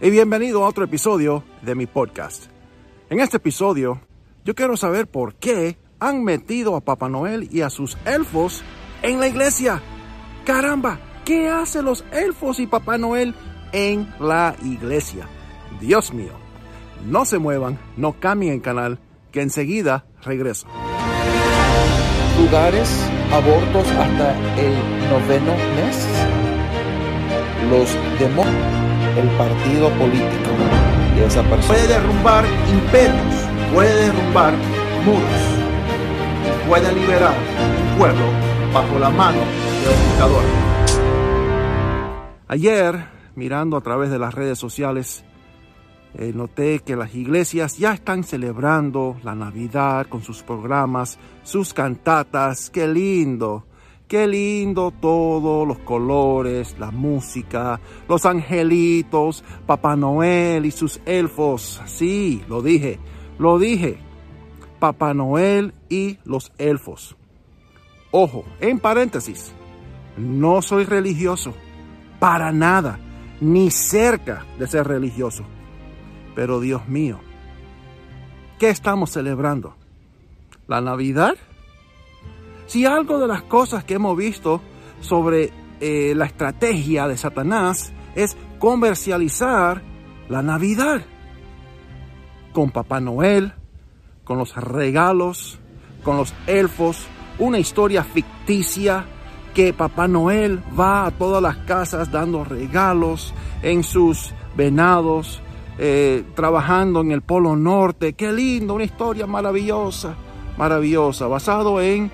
Y bienvenido a otro episodio de mi podcast. En este episodio yo quiero saber por qué han metido a Papá Noel y a sus elfos en la iglesia. Caramba, ¿qué hacen los elfos y Papá Noel en la iglesia? Dios mío, no se muevan, no cambien el canal, que enseguida regreso. Lugares, abortos hasta el noveno mes. Los demonios, el partido político de esa persona. Puede derrumbar imperios, puede derrumbar muros, puede liberar un pueblo bajo la mano de un dictador. Ayer, mirando a través de las redes sociales, eh, noté que las iglesias ya están celebrando la Navidad con sus programas, sus cantatas. ¡Qué lindo! Qué lindo todo, los colores, la música, los angelitos, Papá Noel y sus elfos. Sí, lo dije, lo dije. Papá Noel y los elfos. Ojo, en paréntesis, no soy religioso, para nada, ni cerca de ser religioso. Pero Dios mío, ¿qué estamos celebrando? ¿La Navidad? Si algo de las cosas que hemos visto sobre eh, la estrategia de Satanás es comercializar la Navidad con Papá Noel, con los regalos, con los elfos, una historia ficticia que Papá Noel va a todas las casas dando regalos en sus venados, eh, trabajando en el Polo Norte. Qué lindo, una historia maravillosa, maravillosa, basado en,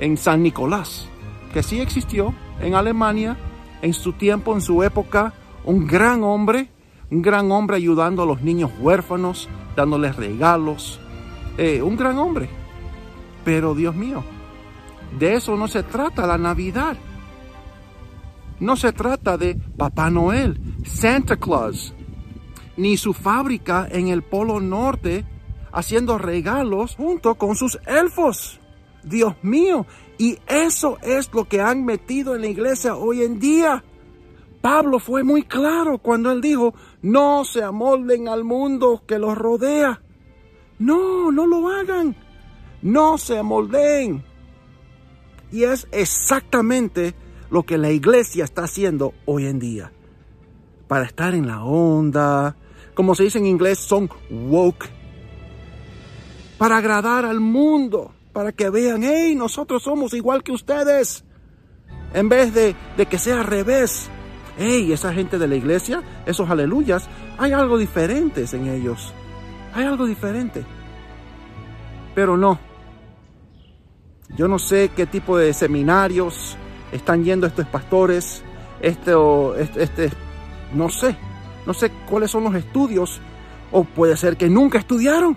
en San Nicolás, que sí existió en Alemania en su tiempo, en su época, un gran hombre, un gran hombre ayudando a los niños huérfanos, dándoles regalos, eh, un gran hombre. Pero Dios mío, de eso no se trata la Navidad. No se trata de Papá Noel, Santa Claus, ni su fábrica en el Polo Norte haciendo regalos junto con sus elfos. Dios mío, y eso es lo que han metido en la iglesia hoy en día. Pablo fue muy claro cuando él dijo, no se amolden al mundo que los rodea. No, no lo hagan. No se amolden. Y es exactamente lo que la iglesia está haciendo hoy en día. Para estar en la onda, como se dice en inglés, son woke. Para agradar al mundo, para que vean, hey, nosotros somos igual que ustedes. En vez de, de que sea al revés. Hey, esa gente de la iglesia, esos aleluyas, hay algo diferente en ellos. Hay algo diferente. Pero no. Yo no sé qué tipo de seminarios están yendo estos pastores. Este, este, este, no sé. No sé cuáles son los estudios. O puede ser que nunca estudiaron.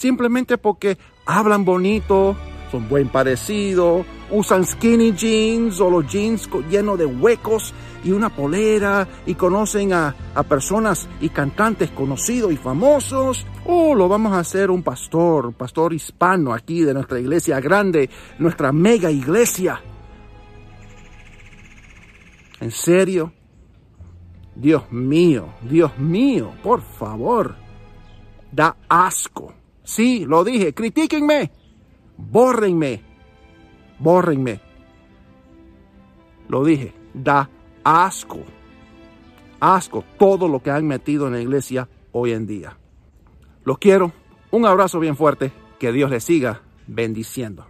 Simplemente porque hablan bonito, son buen parecidos, usan skinny jeans o los jeans llenos de huecos y una polera y conocen a, a, personas y cantantes conocidos y famosos. Oh, lo vamos a hacer un pastor, pastor hispano aquí de nuestra iglesia grande, nuestra mega iglesia. ¿En serio? Dios mío, Dios mío, por favor. Da asco. Sí, lo dije, critíquenme. Bórrenme. Bórrenme. Lo dije, da asco. Asco todo lo que han metido en la iglesia hoy en día. Los quiero. Un abrazo bien fuerte. Que Dios les siga bendiciendo.